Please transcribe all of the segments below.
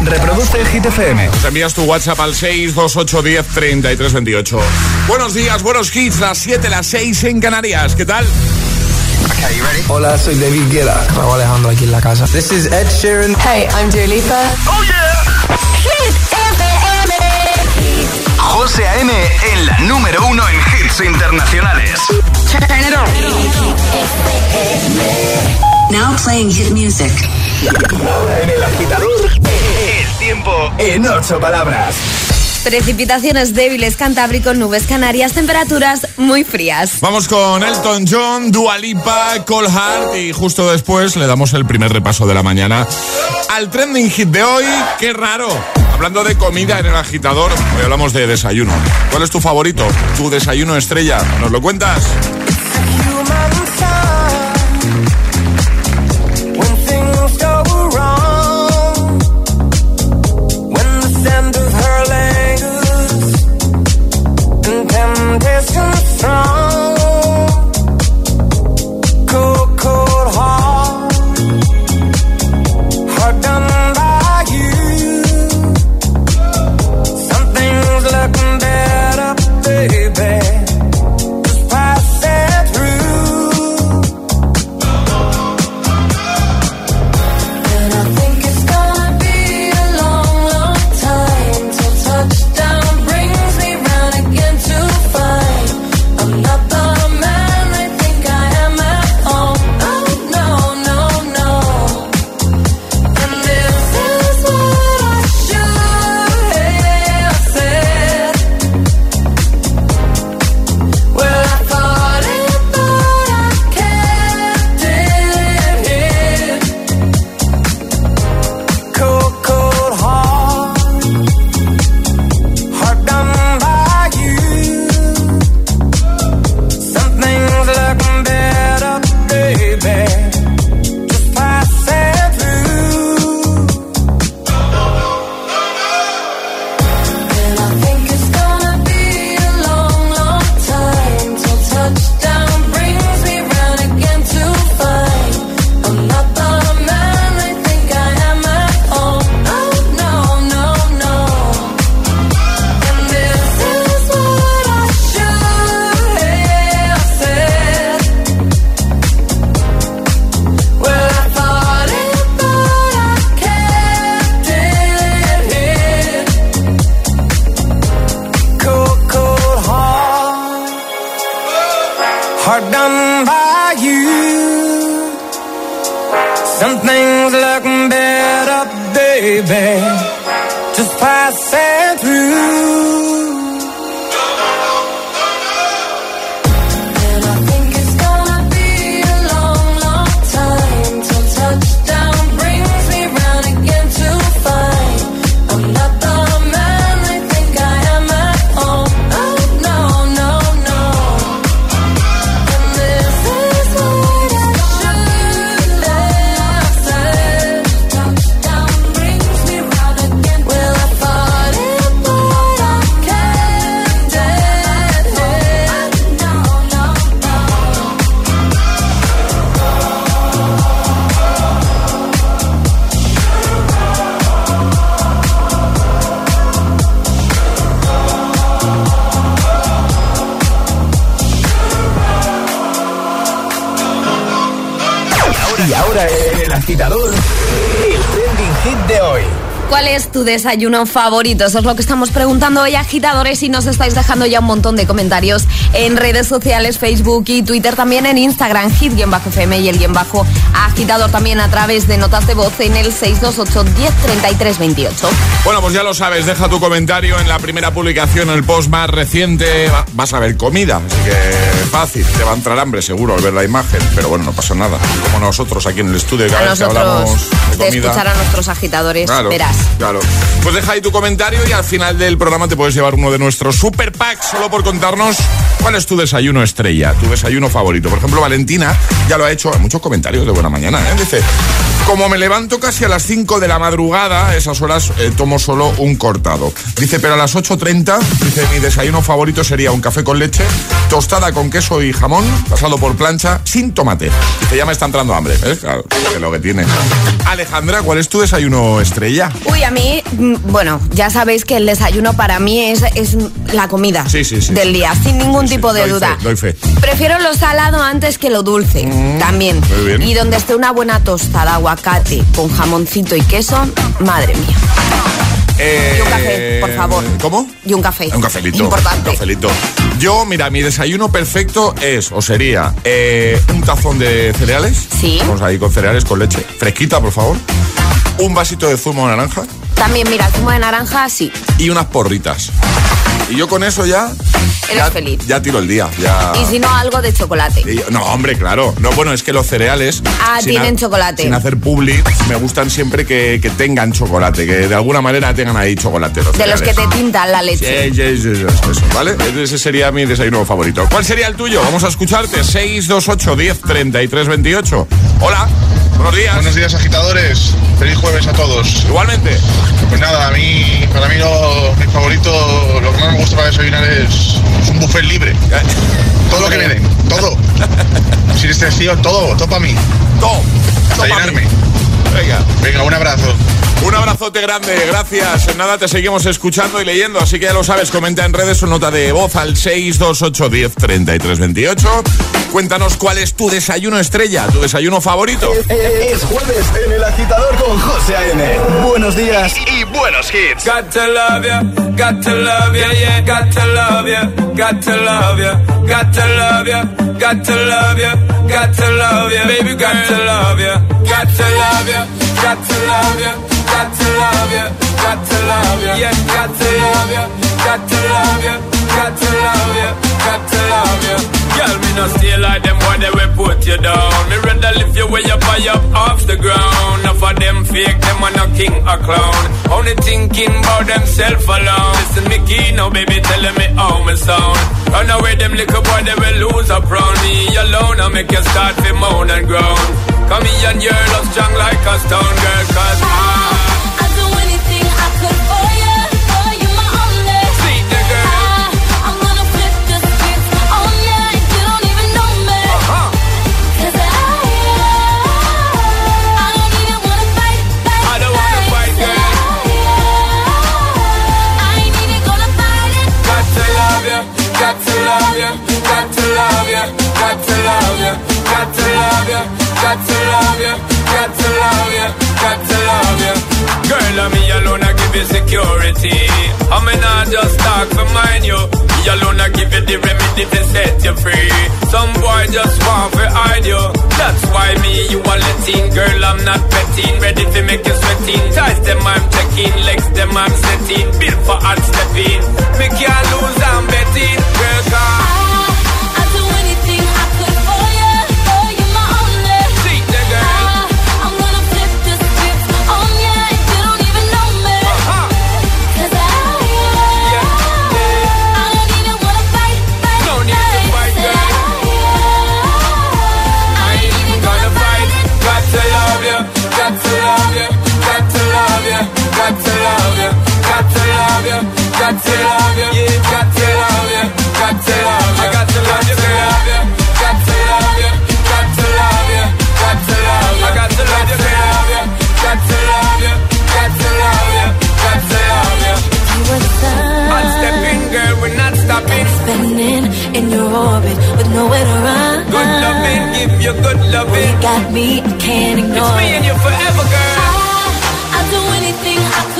Reproduce Hit FM. Nos envías tu WhatsApp al 628103328. Buenos días, buenos hits, las 7, las 6 en Canarias. ¿Qué tal? Hola, soy David Guetta. Raúl Alejandro aquí en la casa. This is Ed Sheeran. Hey, I'm Dua Lipa. ¡Oh, yeah! Hit FM. José A.M. en la número uno en hits internacionales. Turn it on. Now playing hit music. En el agitador, tiempo en ocho palabras. Precipitaciones débiles, Cantábrico, nubes canarias, temperaturas muy frías. Vamos con Elton John, Dua Lipa, Cole Hart y justo después le damos el primer repaso de la mañana al trending hit de hoy. ¡Qué raro! Hablando de comida en el agitador, hoy hablamos de desayuno. ¿Cuál es tu favorito? ¿Tu desayuno estrella? ¿Nos lo cuentas? is too strong Ahora el agitador, el trending hit de hoy. ¿Cuál es tu desayuno favorito? Eso es lo que estamos preguntando hoy, agitadores, y nos estáis dejando ya un montón de comentarios en redes sociales, Facebook y Twitter, también en Instagram, hit-fm y el guion bajo agitador también a través de notas de voz en el 628 103328. Bueno, pues ya lo sabes, deja tu comentario en la primera publicación, el post más reciente. Va- Vas a ver comida, así que fácil, te va a entrar hambre seguro al ver la imagen, pero bueno, no pasa nada. Como nosotros aquí en el estudio, cada A vez que hablamos de de comida. escuchar a nuestros agitadores, Claro, verás. Claro. Pues deja ahí tu comentario y al final del programa te puedes llevar uno de nuestros super packs solo por contarnos cuál es tu desayuno estrella, tu desayuno favorito. Por ejemplo, Valentina ya lo ha hecho. Hay muchos comentarios de buena mañana, ¿eh? Dice, Como me levanto casi a las 5 de la madrugada, esas horas eh, tomo solo un cortado. Dice, pero a las 8.30, dice, mi desayuno favorito sería un café con leche, tostada con queso y jamón, pasado por plancha, sin tomate. Dice, ya me está entrando hambre, ¿ves? Claro, es lo que tiene. Alejandra, ¿cuál es tu desayuno estrella? Uy, a mí, mm, bueno, ya sabéis que el desayuno para mí es, es la comida Sí, sí, sí. del día, sin ningún tipo de doy duda. fe, doy fe. Prefiero lo salado antes que lo dulce, también. muy bien. Y donde esté una buena tosta de aguacate con jamoncito y queso, madre mía. Eh, Y un café, por favor. ¿Cómo? Y un café. Un cafelito. Importante. Un cafelito. Yo, mira, mi desayuno perfecto es, o sería, eh, un tazón de cereales. Sí. Vamos ahí con cereales, con leche. Fresquita, por favor. Un vasito de zumo de naranja También, mira, el zumo de naranja, sí. y unas porritas. Y yo con eso ya. Eres ya, feliz. Ya tiro el día. Ya. Y si no, algo de chocolate. No, hombre, claro. No, bueno, es que los cereales. Ah, tienen chocolate. Sin hacer publi, me gustan siempre que, que tengan chocolate, que de alguna manera tengan ahí chocolate. Los De los que te tintan la leche. Sí, sí, sí, eso, ¿vale? Ese sería mi desayuno favorito. ¿Cuál sería el tuyo? Vamos a escucharte. 628 10 33 28. Hola, buenos días. Buenos días agitadores, feliz jueves a todos. Igualmente. Pues nada, a mí, para mí lo, mi favorito, lo que más me gusta para desayunar es, es un buffet libre. Todo lo que me den, todo. Sin excepción, todo, todo para mí. Todo. Llenarme. Venga. Venga, un abrazo. Un abrazote grande, gracias. En nada te seguimos escuchando y leyendo, así que ya lo sabes, comenta en redes su nota de voz al 628 10 33 28. Cuéntanos cuál es tu desayuno estrella, tu desayuno favorito. Es jueves en el agitador con José A.M. Buenos días y buenos hits. Got to love ya, got to love ya, yeah, got to love ya, got to love ya, got to love ya, got to love ya, got to love ya, baby, got to love ya, got to love ya, got to love ya, got to love ya, got to love ya, yeah, got to love ya, got to love ya, got to love ya, got to love ya. Girl, me not stay like them boy, they will put you down. Me rather lift you way up high up off the ground. Enough of them fake, them are no king or clown. Only thinking about themself alone. Listen, me key now, baby, telling me how me sound. Run away, them little boy, they will lose up round me alone. I make you start to moan and groan. Come here and your love strong like a stone girl, cause I, got to love ya, got to love ya, got to love ya. Girl, I'm me alone, I give you security. I mean, I just talk for mine, you. Me alone, I give you the remedy to set you free. Some boy just want to hide you. That's why me, you. Girl, I'm not. Ready to make you. Ties them, I'm. Legs them, I'm setting. Built for hard stepping. Me can't give you good You loving. got me, I can't ignore. It's me and you forever, girl. I, I'd do anything I could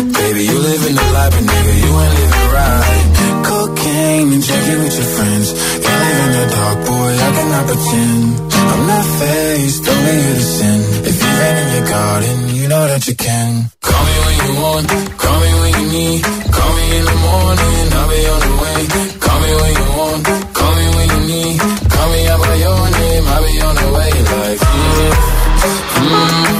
Baby, you living the life, but nigga, you ain't living right. Cocaine and drinking with your friends. Can't live in the dark, boy, I cannot pretend. I'm not faced, only you to sin. If you rain in your garden, you know that you can. Call me when you want, call me when you need. Call me in the morning, I'll be on the way. Call me when you want, call me when you need. Call me out by your name, I'll be on the way. Like, mm, mm,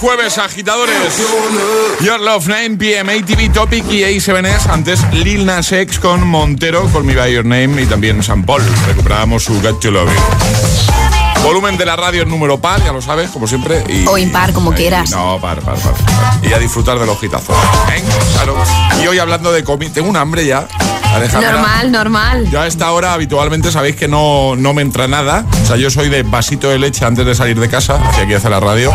jueves, agitadores. Your Love 9 PM, ATV Topic y A7S. Antes Lil Nas X con Montero, Call Me By Your Name y también San Paul. Recuperábamos su Got to Love You. Volumen de la radio en número par, ya lo sabes, como siempre. y- O impar, como y- quieras. No, par, par, par. Y a disfrutar de los hitazos. ¿eh? Claro. Y hoy hablando de comida, tengo un hambre ya. Alejandra. Normal, normal. Yo a esta hora habitualmente sabéis que no, no me entra nada. O sea, yo soy de vasito de leche antes de salir de casa, hacia aquí hacia la radio.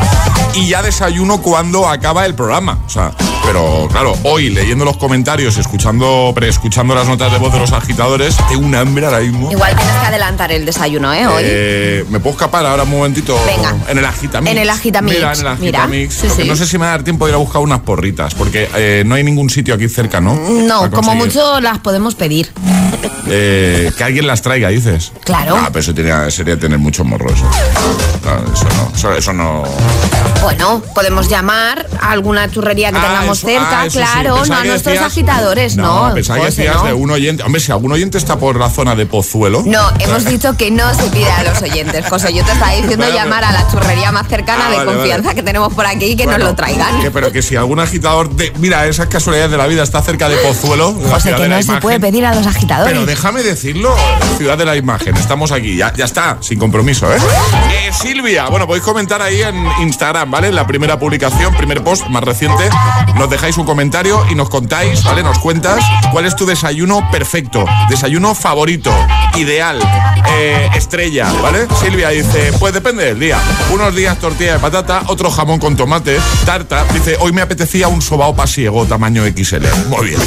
Y ya desayuno cuando acaba el programa. O sea, pero claro, hoy leyendo los comentarios, escuchando, escuchando las notas de voz de los agitadores, tengo un hambre ahora mismo. Igual tienes que adelantar el desayuno, ¿eh? Hoy. Eh, ¿Me puedo escapar ahora un momentito? Venga. En el Agitamix. En el Agitamix. Mira, en el Mira. Agitamix. Sí, Lo que sí. No sé si me va a dar tiempo de ir a buscar unas porritas, porque eh, no hay ningún sitio aquí cerca, ¿no? no, como mucho las podemos pedir. Eh, que alguien las traiga, dices. Claro. Ah, pero eso tenía- sería tener mucho morro eso. Claro, eso no. Eso, eso no. Bueno, podemos llamar a alguna churrería que Ah, tengamos eso- cerca, ah, sí. claro, no a nuestros decías- agitadores, no. pensaba que decías no. de un oyente. Hombre, si algún oyente está por la zona de Pozuelo. No, hemos dicho que no se pide a los oyentes, José. Yo te estaba diciendo llamar a la churrería más cercana Ah, de vale, confianza que tenemos por aquí y que Bueno, nos lo traigan. que- pero que si algún agitador de. Mira, esas casualidades de la vida está cerca de Pozuelo. José, que no se puede pedir a los agitadores. Pero déjame decirlo, Ciudad de la Imagen, estamos aquí, ya, ya está, sin compromiso, ¿eh? Eh, Silvia, bueno, podéis comentar ahí en Instagram, ¿vale? La primera publicación, primer post más reciente, nos dejáis un comentario y nos contáis, ¿vale? Nos cuentas cuál es tu desayuno perfecto, desayuno favorito, ideal, eh, estrella, ¿vale? Silvia dice, pues depende del día. Unos días tortilla de patata, otro jamón con tomate, tarta. Dice, hoy me apetecía un sobao pasiego tamaño XL. Muy bien.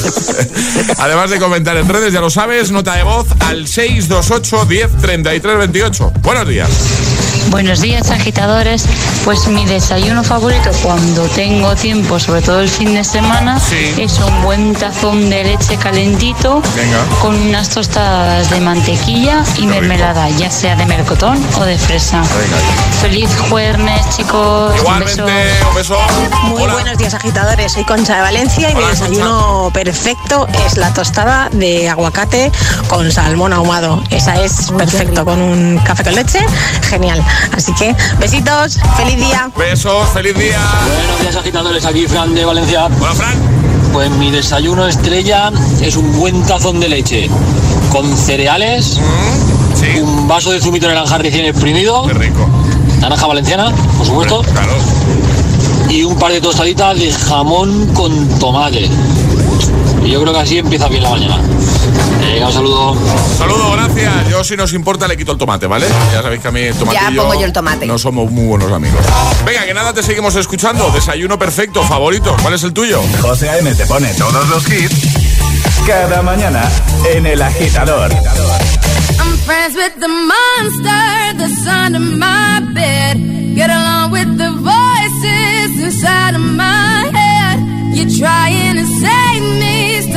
Además de comentar en redes, ya lo sabes, nota de voz al 628 10 33 28. Buenos días. Buenos días, agitadores. Pues mi desayuno favorito cuando tengo tiempo, sobre todo el fin de semana, Sí. es un buen tazón de leche calentito Venga. con unas tostadas de mantequilla y mermelada, ya sea de melocotón o de fresa. Feliz jueves, chicos. Un beso. un beso. Muy Hola. buenos días agitadores, soy Concha de Valencia y Hola, mi desayuno perfecto es la tostada de aguacate con salmón ahumado. Esa es perfecto con un café con leche, genial. Así que besitos, feliz día. Besos, feliz día. Buenos días agitadores, aquí Fran de Valencia. Hola, Fran. Pues mi desayuno estrella es un buen tazón de leche con cereales, Sí. un vaso de zumito de naranja recién exprimido, Qué rico. naranja valenciana, por supuesto, Claro. y un par de tostaditas de jamón con tomate. Y yo creo que así empieza bien la mañana. Venga, un saludo. Saludo, gracias. Yo, si nos importa, le quito el tomate, ¿vale? Ya sabéis que a mí el tomate Ya y yo pongo yo el tomate. No somos muy buenos amigos. Venga, que nada, te seguimos escuchando. Desayuno perfecto, favorito. ¿Cuál es el tuyo? José A.M. te pone todos los hits cada mañana en El Agitador. I'm friends with the monster that's under my bed. Get along with the voices inside of my head. You're trying to save me,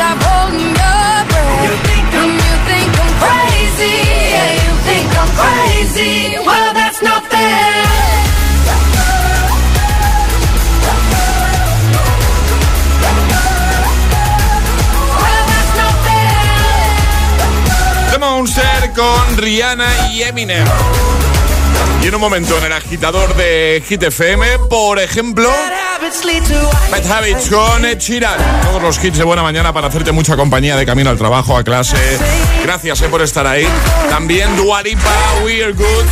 stop holding your breath. And you think I'm crazy, yeah, you think I'm crazy. Well, that's not fair. Well, that's not fair. The Monster con Rihanna y Eminem. Y en un momento en el agitador de Hit FM, por ejemplo, Bad Habits con Ed Sheeran. Todos los hits de buena mañana para hacerte mucha compañía de camino al trabajo, a clase. Gracias eh, por estar ahí. También Dua Lipa, We're Good.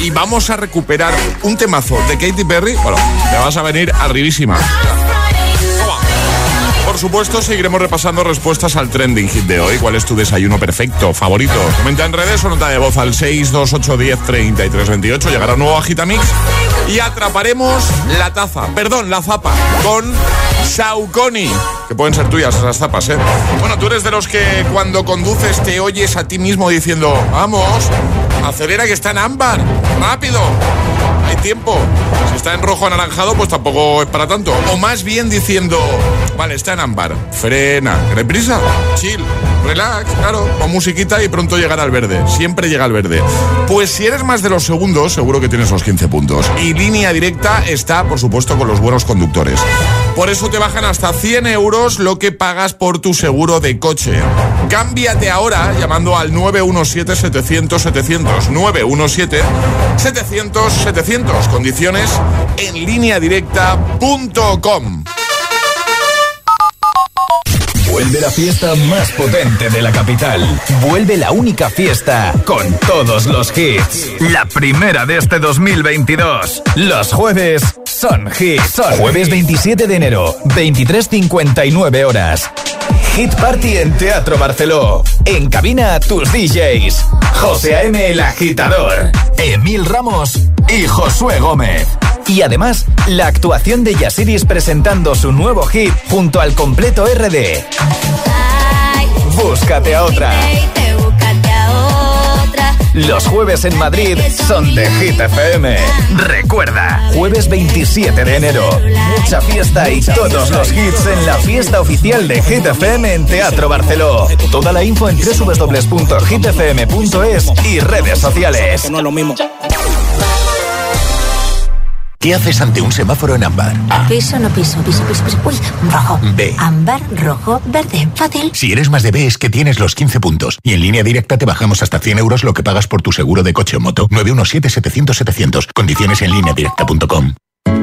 Y vamos a recuperar un temazo de Katy Perry. Bueno, te vas a venir arribísima. Por supuesto, seguiremos repasando respuestas al trending hit de hoy. ¿Cuál es tu desayuno perfecto, favorito? Comenta en redes o nota de voz al 628103328. Llegará un nuevo Agitamix y atraparemos la taza, perdón, la zapa, con Saucony. Que pueden ser tuyas esas zapas, ¿eh? Bueno, tú eres de los que cuando conduces te oyes a ti mismo diciendo, vamos, acelera que está en ámbar, rápido. Hay tiempo. Si está en rojo anaranjado, pues tampoco es para tanto. O más bien diciendo, vale, está en ámbar, frena, ¿qué prisa? Chill, relax, claro, con musiquita y pronto llegará al verde. Siempre llega al verde. Pues si eres más de los segundos, seguro que tienes los 15 puntos. Y línea directa está, por supuesto, con los buenos conductores. Por eso te bajan hasta 100 euros lo que pagas por tu seguro de coche. Cámbiate ahora llamando al 917-700-700. 917-700-700. Condiciones en lineadirecta.com. Vuelve la fiesta más potente de la capital. Vuelve la única fiesta con todos los hits. La primera de este 2022. Los jueves son hits. Son jueves 27 de enero, 23.59 horas. Hit Party en Teatro Barceló. En cabina tus DJs. José A.M. el agitador. Emil Ramos y Josué Gómez. Y además, la actuación de Yasiris presentando su nuevo hit junto al completo RD. Búscate a otra. Los jueves en Madrid son de Hit FM. Recuerda, jueves 27 de enero. Mucha fiesta y todos los hits en la fiesta oficial de Hit FM en Teatro Barceló. Toda la info en www.hitfm.es y redes sociales. No es lo mismo. ¿Qué haces ante un semáforo en ámbar? A. Piso, no piso, piso, piso, piso. Uy, rojo. B. Ámbar, rojo, verde. Fácil. Si eres más de B es que tienes los 15 puntos. Y en línea directa te bajamos hasta 100 euros lo que pagas por tu seguro de coche o moto. 917-700-700. Condiciones en línea directa.com.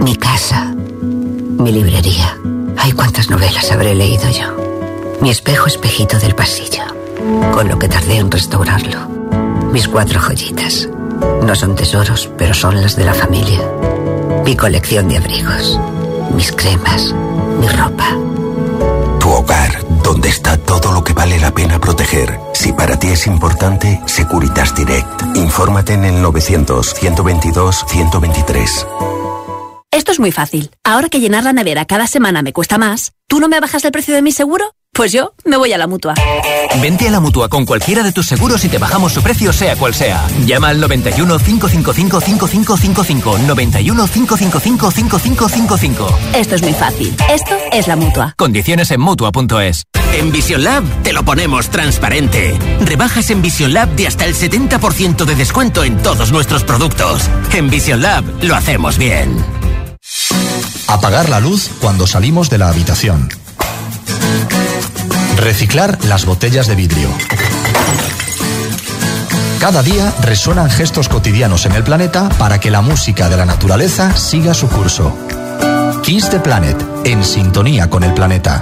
Mi casa. Mi librería. Ay, cuántas novelas habré leído yo. Mi espejo espejito del pasillo. Con lo que tardé en restaurarlo. Mis cuatro joyitas. No son tesoros, pero son las de la familia. Mi colección de abrigos. Mis cremas. Mi ropa. Tu hogar, donde está todo lo que vale la pena proteger. Si para ti es importante, Securitas Direct. Infórmate en el 900-122-123. Esto es muy fácil. Ahora que llenar la nevera cada semana me cuesta más, ¿tú no me bajas el precio de mi seguro? Pues yo me voy a la mutua. Vente a la mutua con cualquiera de tus seguros y te bajamos su precio, sea cual sea. Llama al 91 555 5555. 91 555 5555. Esto es muy fácil. Esto es la mutua. Condiciones en mutua.es. En Vision Lab te lo ponemos transparente. Rebajas en Vision Lab de hasta el 70% de descuento en todos nuestros productos. En Vision Lab lo hacemos bien. Apagar la luz cuando salimos de la habitación. Reciclar las botellas de vidrio. Cada día resuenan gestos cotidianos en el planeta para que la música de la naturaleza siga su curso. Kiss the Planet, en sintonía con el planeta.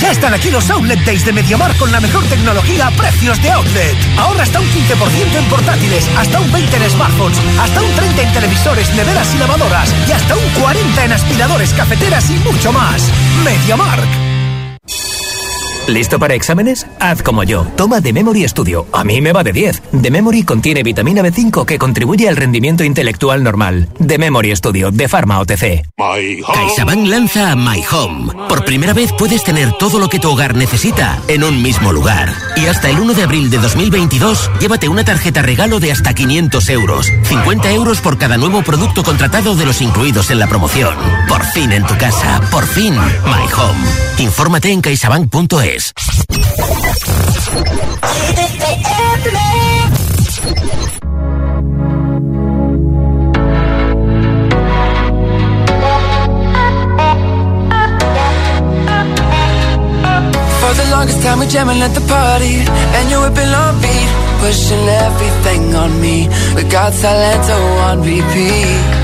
Ya están aquí los Outlet Days de Mediamar con la mejor tecnología a precios de outlet. Ahorra hasta un 15% en portátiles, hasta un 20% en smartphones, hasta un 30% en televisores, neveras y lavadoras y hasta un 40% en aspiradores, cafeteras y mucho más. Mediamark. ¿Listo para exámenes? Haz como yo. Toma The Memory Studio. A mí me va de 10. The Memory contiene vitamina B5 que contribuye al rendimiento intelectual normal. The Memory Studio de Pharma OTC. CaixaBank lanza My Home. Por primera vez puedes tener todo lo que tu hogar necesita en un mismo lugar. Y hasta el 1 de abril de 2022, llévate una tarjeta regalo de hasta 500 euros. 50 euros por cada nuevo producto contratado de los incluidos en la promoción. Por fin en tu casa. Por fin My Home. Infórmate en caixabank.es. For the longest time we jamming at the party And you whipping on beat Pushing everything on me. We got Salento on repeat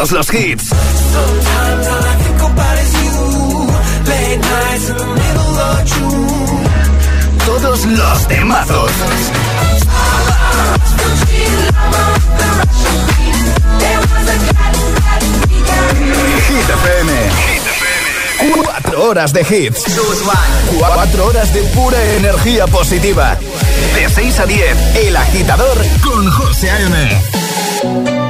Todos los hits. Sometimes all I. Todos los temazos. Hit FM. Cuatro horas de hits. Cuatro horas de pura energía positiva. De 6 a 10, El Agitador con José A.M.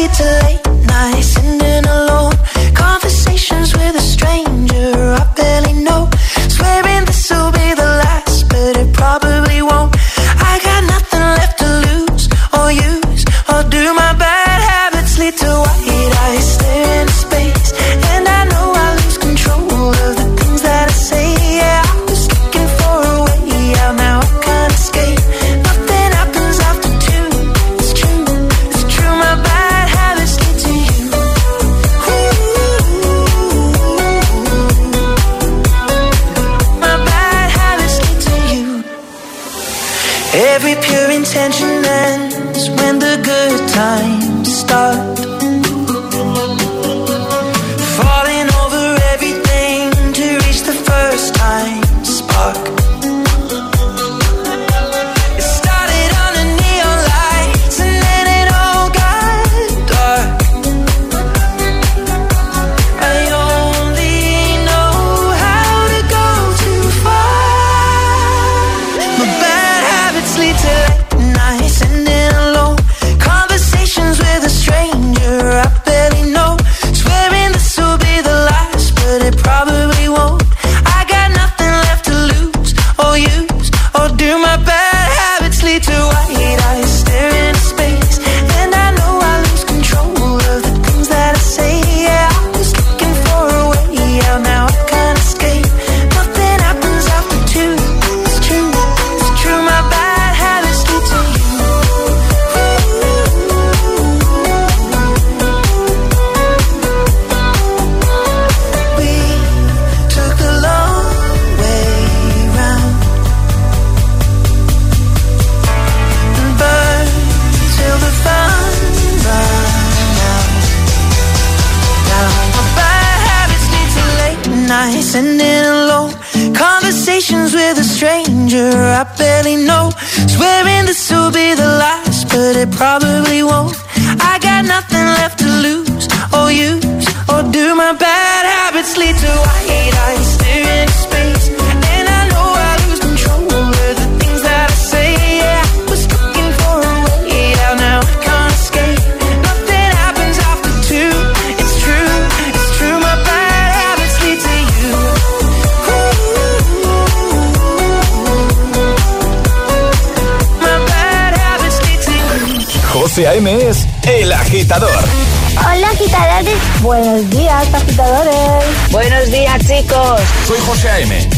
Habits lead to late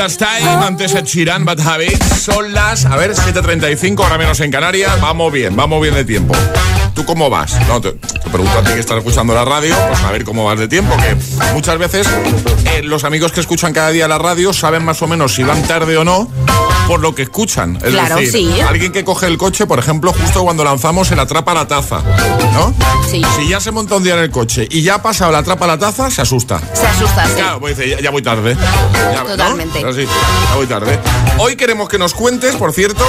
Last Time, antes Ed Sheeran, Bad Habits. Son las, a ver, 7.35, ahora menos en Canarias. Vamos bien, vamos bien de tiempo. ¿Tú cómo vas? No, te, te pregunto a ti que estás escuchando la radio, pues a ver cómo vas de tiempo, que muchas veces eh, los amigos que escuchan cada día la radio saben más o menos si van tarde o no por lo que escuchan. Es Claro, decir, sí. alguien que coge el coche, por ejemplo, justo cuando lanzamos el atrapa la taza, ¿no? Sí. Si ya se monta un día en el coche y ya ha pasado la atrapa la taza, se asusta. Se asusta, sí. Claro, pues dice, ya, ya voy tarde. Totalmente. Sí, ya voy tarde. Hoy queremos que nos cuentes, por cierto,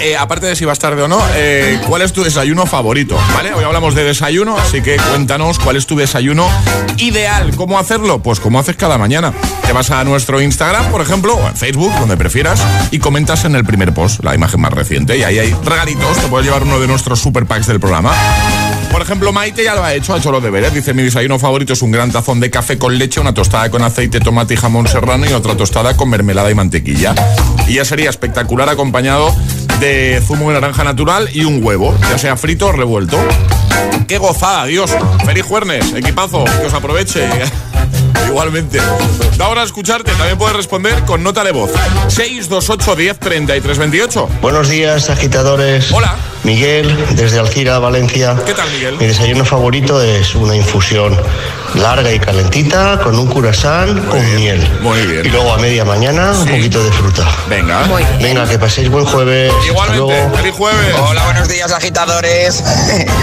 eh, aparte de si vas tarde o no, eh, ¿cuál es tu desayuno favorito? ¿Vale? Hoy hablamos de desayuno, así que cuéntanos cuál es tu desayuno ideal. ¿Cómo hacerlo? Pues como haces cada mañana. Te vas a nuestro Instagram, por ejemplo, o en Facebook, donde prefieras, y comentas en el primer post, la imagen más reciente, y ahí hay regalitos. Te puedes llevar uno de nuestros super packs del programa. Por ejemplo, Maite ya lo ha hecho, ha hecho los deberes. Dice, mi desayuno favorito es un gran tazón de café con leche, una tostada con aceite, tomate y jamón serrano y otra tostada con mermelada y mantequilla. Y ya sería espectacular acompañado de zumo de naranja natural y un huevo, ya sea frito o revuelto. ¡Qué gozada, Dios! ¡Feliz jueves! Equipazo, que os aproveche. Igualmente. Da hora a escucharte. También puedes responder con nota de voz. 628 10 33 28. Buenos días, agitadores. Hola. Miguel, desde Alcira, Valencia. ¿Qué tal, Miguel? Mi desayuno favorito es una infusión larga y calentita con un curasán con miel. Muy bien. Y luego a media mañana un poquito de fruta. Venga. Muy bien. Venga, que paséis buen jueves. Hasta Igualmente. luego. ¡Feliz jueves! Hola, buenos días, agitadores.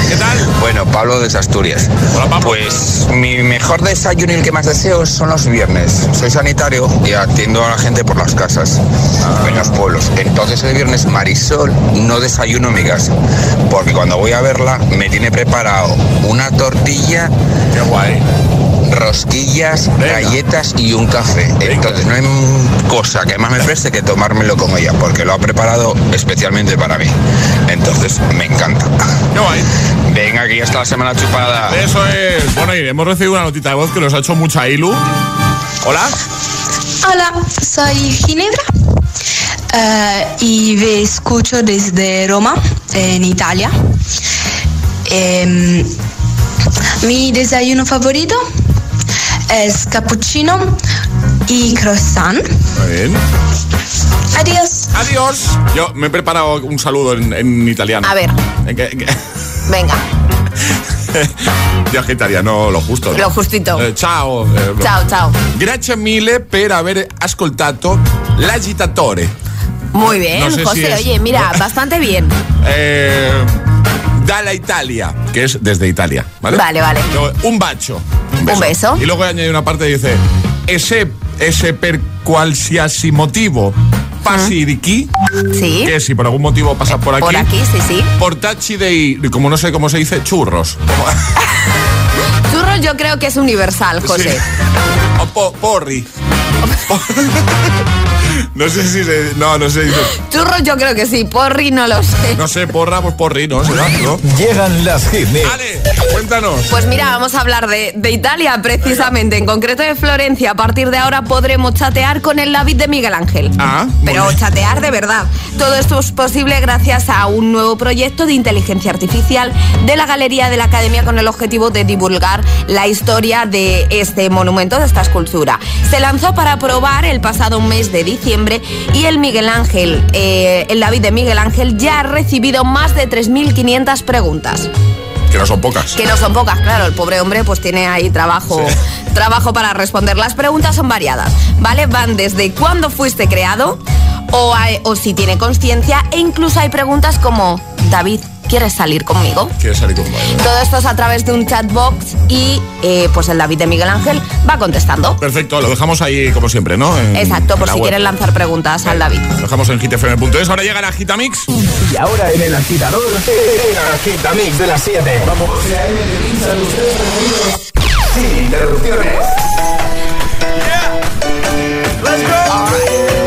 ¿Qué tal? Bueno, Pablo desde Asturias. Hola, Pablo. Pues mi mejor desayuno y el que más deseo son los viernes. Soy sanitario y atiendo a la gente por las casas, en los pueblos. Entonces el viernes Marisol no desayuno en mi casa, porque cuando voy a verla me tiene preparado una tortilla. Rosquillas, galletas y un café. Entonces no hay cosa que más me preste que tomármelo con ella, porque lo ha preparado especialmente para mí. Entonces me encanta. Qué guay. Venga, aquí está la semana chupada. Eso es. Bueno, y hemos recibido una notita de voz que nos ha hecho mucha ilu. Hola. Hola, soy Ginebra eh, y me escucho desde Roma, en Italia. Em, mi desayuno favorito es cappuccino y croissant. Muy bien. Adiós. Adiós. Yo me he preparado un saludo en, en italiano. A ver. Que- Venga, Yo agitariano lo justo. no? lo justito. Eh, ciao. eh, no. Ciao, ciao. Grazie mille per aver ascoltato l'agitatore. Muy bien, No sé si José. es- Oye, mira, bastante bien. Eh, dalla Italia, que es desde Italia. Vale, Vale, un bacio. Un beso. Y luego añade una parte y dice: Ese, ese per qualsiasi motivo passi di qui. Sí. Que si por algún motivo pasas por aquí. Por aquí, sí, sí. Portacci dei, como no sé cómo se dice, churros. Churros yo creo que es universal, José. Sí. O po- porri. no sé si se. No, no sé. dice- Churros yo creo que sí, porri no lo sé. No sé, porra, pues porri, ¿no? ¿Será? ¿No? Llegan las hit Mix. Ale, cuéntanos. Pues mira, vamos a hablar de, de Italia precisamente, en concreto de Florencia. A partir de ahora podremos chatear con el David de Miguel Ángel. Ah, Pero chatear de verdad. Todo esto es posible gracias a un nuevo proyecto de inteligencia artificial de la Galería de la Academia con el objetivo de divulgar la historia de este monumento, de esta escultura. Se lanzó para probar el pasado mes de diciembre y el Miguel Ángel, eh, el David de Miguel Ángel ya ha recibido más de 3.500 preguntas. Que no son pocas. Que no son pocas, claro, el pobre hombre pues tiene ahí trabajo, trabajo para responder. Las preguntas son variadas, ¿vale? Van desde cuándo fuiste creado o, hay- o si tiene conciencia e incluso hay preguntas como, David, ¿quieres salir conmigo? ¿Quieres salir conmigo? Todo esto es a través de un chatbox y eh, pues el David de Miguel Ángel va contestando. Perfecto, lo dejamos ahí como siempre, ¿no? En- Exacto, en por si quieren lanzar preguntas al David. Lo dejamos en hitfm.es. Ahora llega la Gitamix. Y ahora en el agitador, el agitamix de las 7. Vamos. Sin interrupciones. Let's go.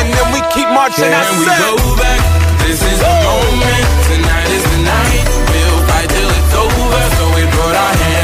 and then we keep marching. Can we go back? This is the moment. Tonight is the night. We'll fight till it's over. So we put our hands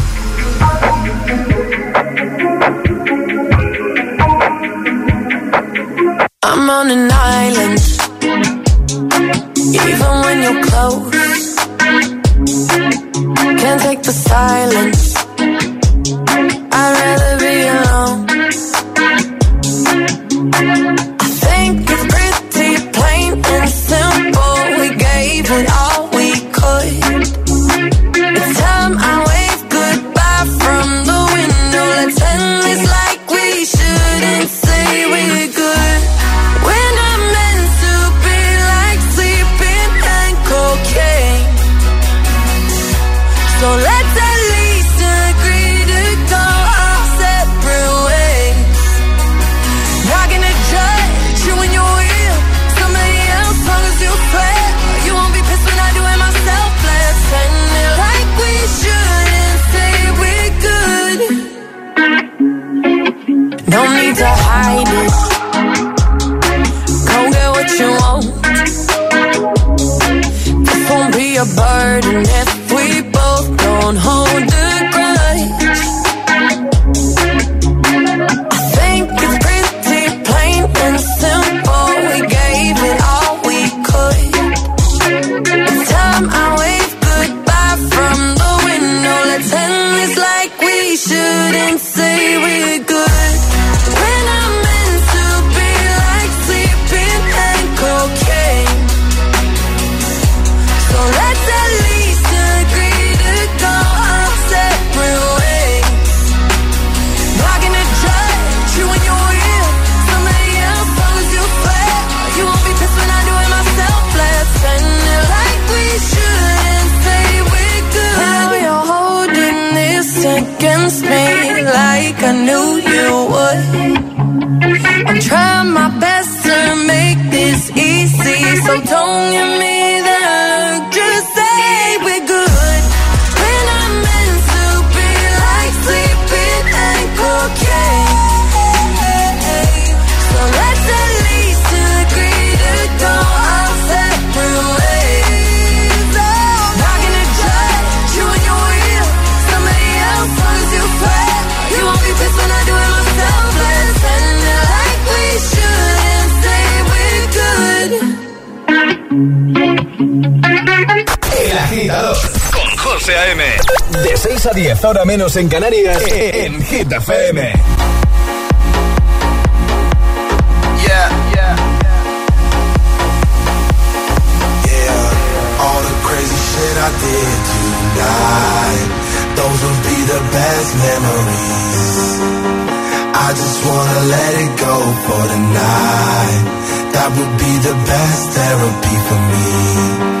Hora menos en Canarias, en Hit FM. Yeah, yeah. Yeah, all the crazy shit I did tonight. Those will be the best memories. I just wanna let it go for the night. That would be the best therapy for me.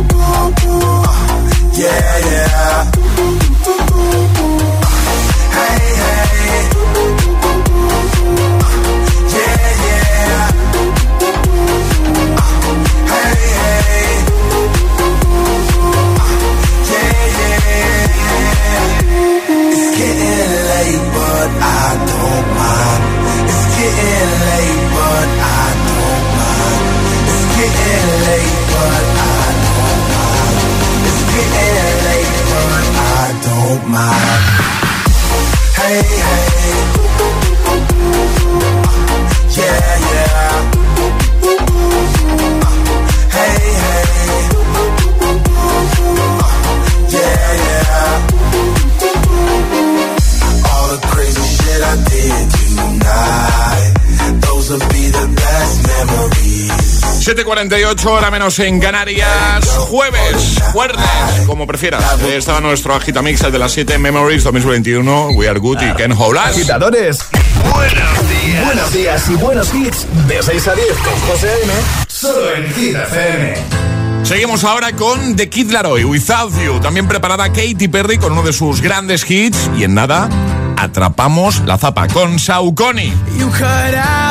Yeah, yeah. Hey, hey. Yeah, yeah. Hey, hey. Yeah, yeah. It's getting late, but I don't mind. It's getting late, but I don't mind. It's getting late, 7.48, hora menos en Canarias. Jueves, jueves, como prefieras. Estaba nuestro agitamix el de las 7 Memories 2021. We are good y Ken Holas. Agitadores, buenos días. Buenos días y buenos hits. De 6 a 10 con José A.M. Solo en Hit FM. Seguimos ahora con The Kid Laroi, Without You. También preparada Katy Perry con uno de sus grandes hits. Y en nada, atrapamos la zapa con Saucony. You cut out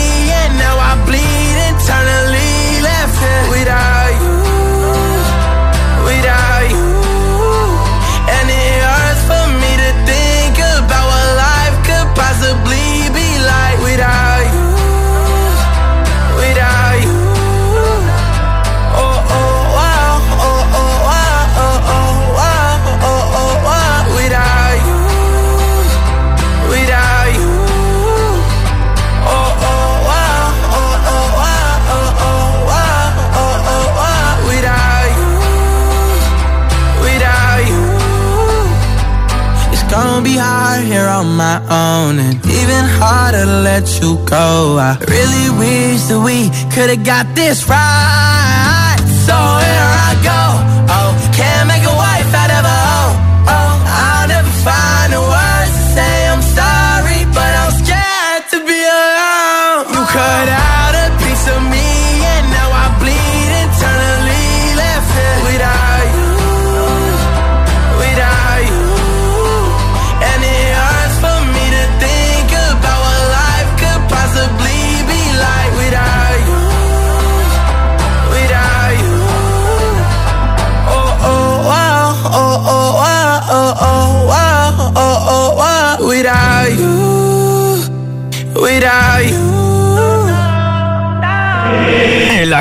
really wish that we could've got this right.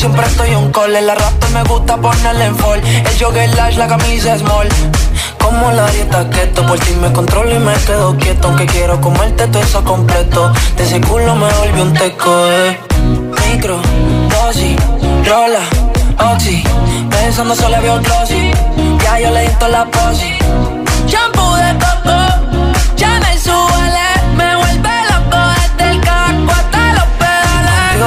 Siempre estoy un call. La rap me gusta ponerle en fall. El jogger lash, la camisa small. Como la dieta keto, por ti me controlo y me quedo quieto. Aunque quiero comerte todo eso completo. De ese culo me volvió un teco, eh. Micro, dosis, rola, oxi. Pensando solo había un glossy. Ya yo le di la posi. Shampoo de coco,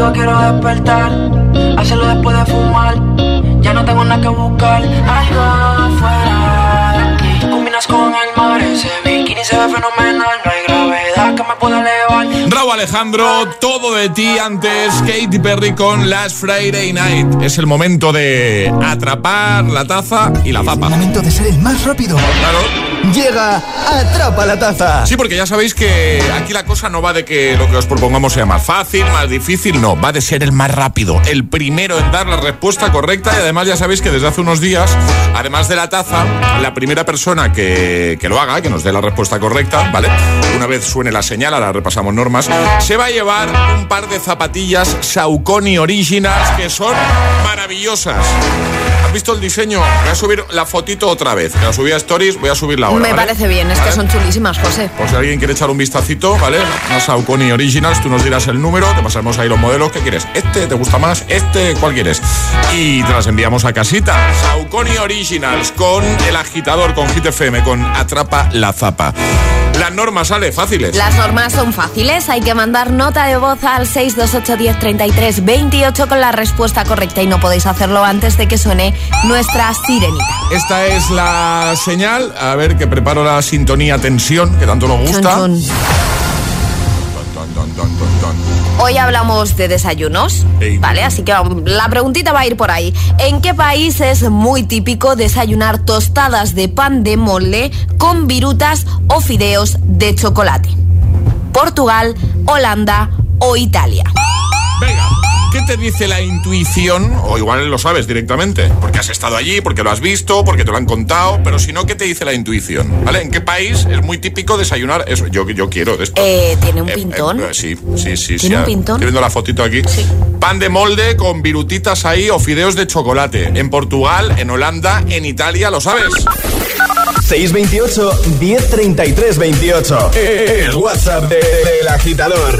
Contigo quiero despertar, hacerlo después de fumar. Ya no tengo nada que buscar, algo fuera de combinas con el mar, ese bikini se ve fenomenal. No hay gravedad que me pueda elevar. Raúl Alejandro, todo de ti antes Katy Perry con Last Friday Night. Es el momento de atrapar la taza y la zapa. momento de ser el más rápido. Claro. Llega Atrapa la Taza. Sí, porque ya sabéis que aquí la cosa no va de que lo que os propongamos sea más fácil, más difícil, no, va de ser el más rápido, el primero en dar la respuesta correcta y además ya sabéis que desde hace unos días, además de la taza, la primera persona que, que lo haga, que nos dé la respuesta correcta, ¿vale? Una vez suene la señal, ahora repasamos normas, se va a llevar un par de zapatillas Saucony Originals que son maravillosas. ¿Has visto el diseño? Voy a subir la fotito otra vez. La subí a Stories, voy a subirla ahora. Me ¿vale? parece bien, es que son chulísimas, José. Por si alguien quiere echar un vistacito, ¿vale? Una Saucony Originals, tú nos dirás el número, te pasaremos ahí los modelos que quieres. Este, ¿te gusta más? Este, ¿cuál quieres? Y te las enviamos a casita. Saucony Originals con el agitador, con Hit FM, con Atrapa la Zapa. Las normas, sale, fáciles. Las normas son fáciles, hay que mandar nota de voz al 628103328 con la respuesta correcta y no podéis hacerlo antes de que suene nuestra sirenita. Esta es la señal. A ver, que preparo la sintonía tensión, que tanto nos gusta. Ton, ton, ton, ton, ton. Hoy hablamos de desayunos, Ey. ¿vale? Así que la preguntita va a ir por ahí. ¿En qué país es muy típico desayunar tostadas de pan de molde con virutas o fideos de chocolate? ¿Portugal, Holanda o Italia? Venga, ¿qué te dice la intuición? O igual lo sabes directamente, porque has estado allí, porque lo has visto, porque te lo han contado, pero si no, ¿qué te dice la intuición? ¿Vale? ¿En qué país es muy típico desayunar eso? Yo, yo quiero esto. Eh, ¿Tiene un Eh, pintón? eh, sí, sí, sí. ¿Tiene sí, un ah, pintón? Estoy viendo la fotito aquí. Sí. Pan de molde con virutitas ahí o fideos de chocolate. En Portugal, en Holanda, en Italia, ¿lo sabes? 628 1033 28. El WhatsApp de- del agitador.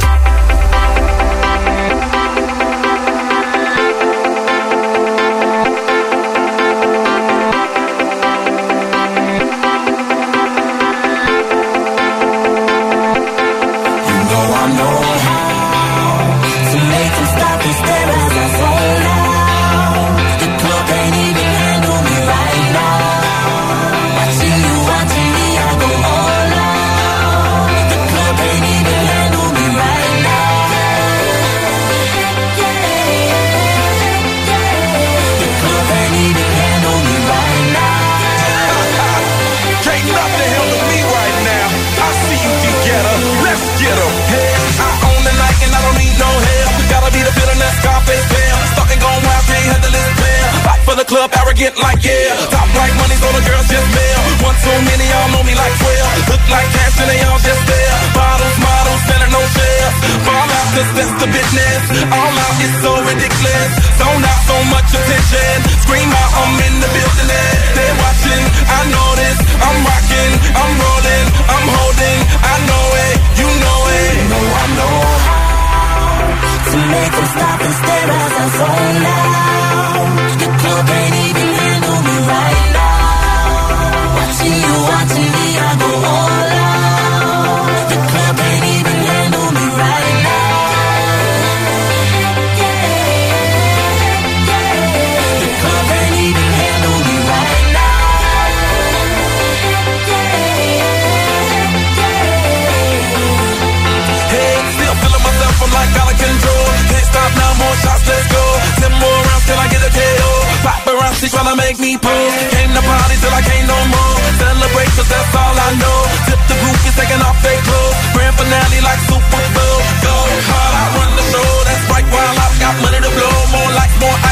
make me pull. Came to party till I can't no more. Celebrate cause that's all I know. Tip the group is taking off their clothes. Grand finale like Super Bowl. Go hard, I run the show. That's right, while I've got money to blow. More like more.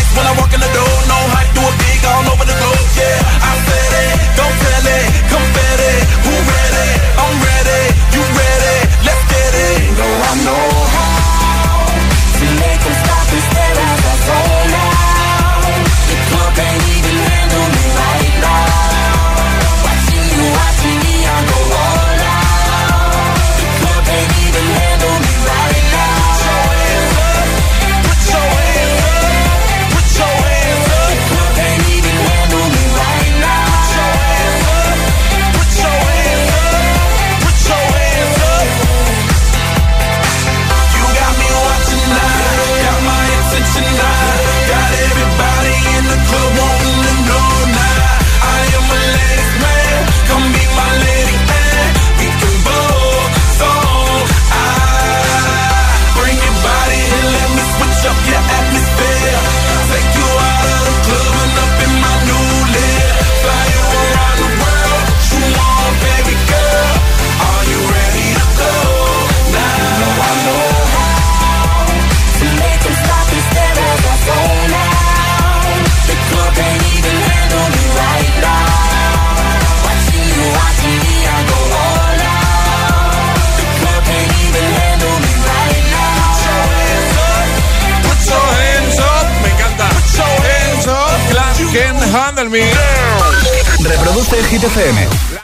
Reproduce el Hit FM.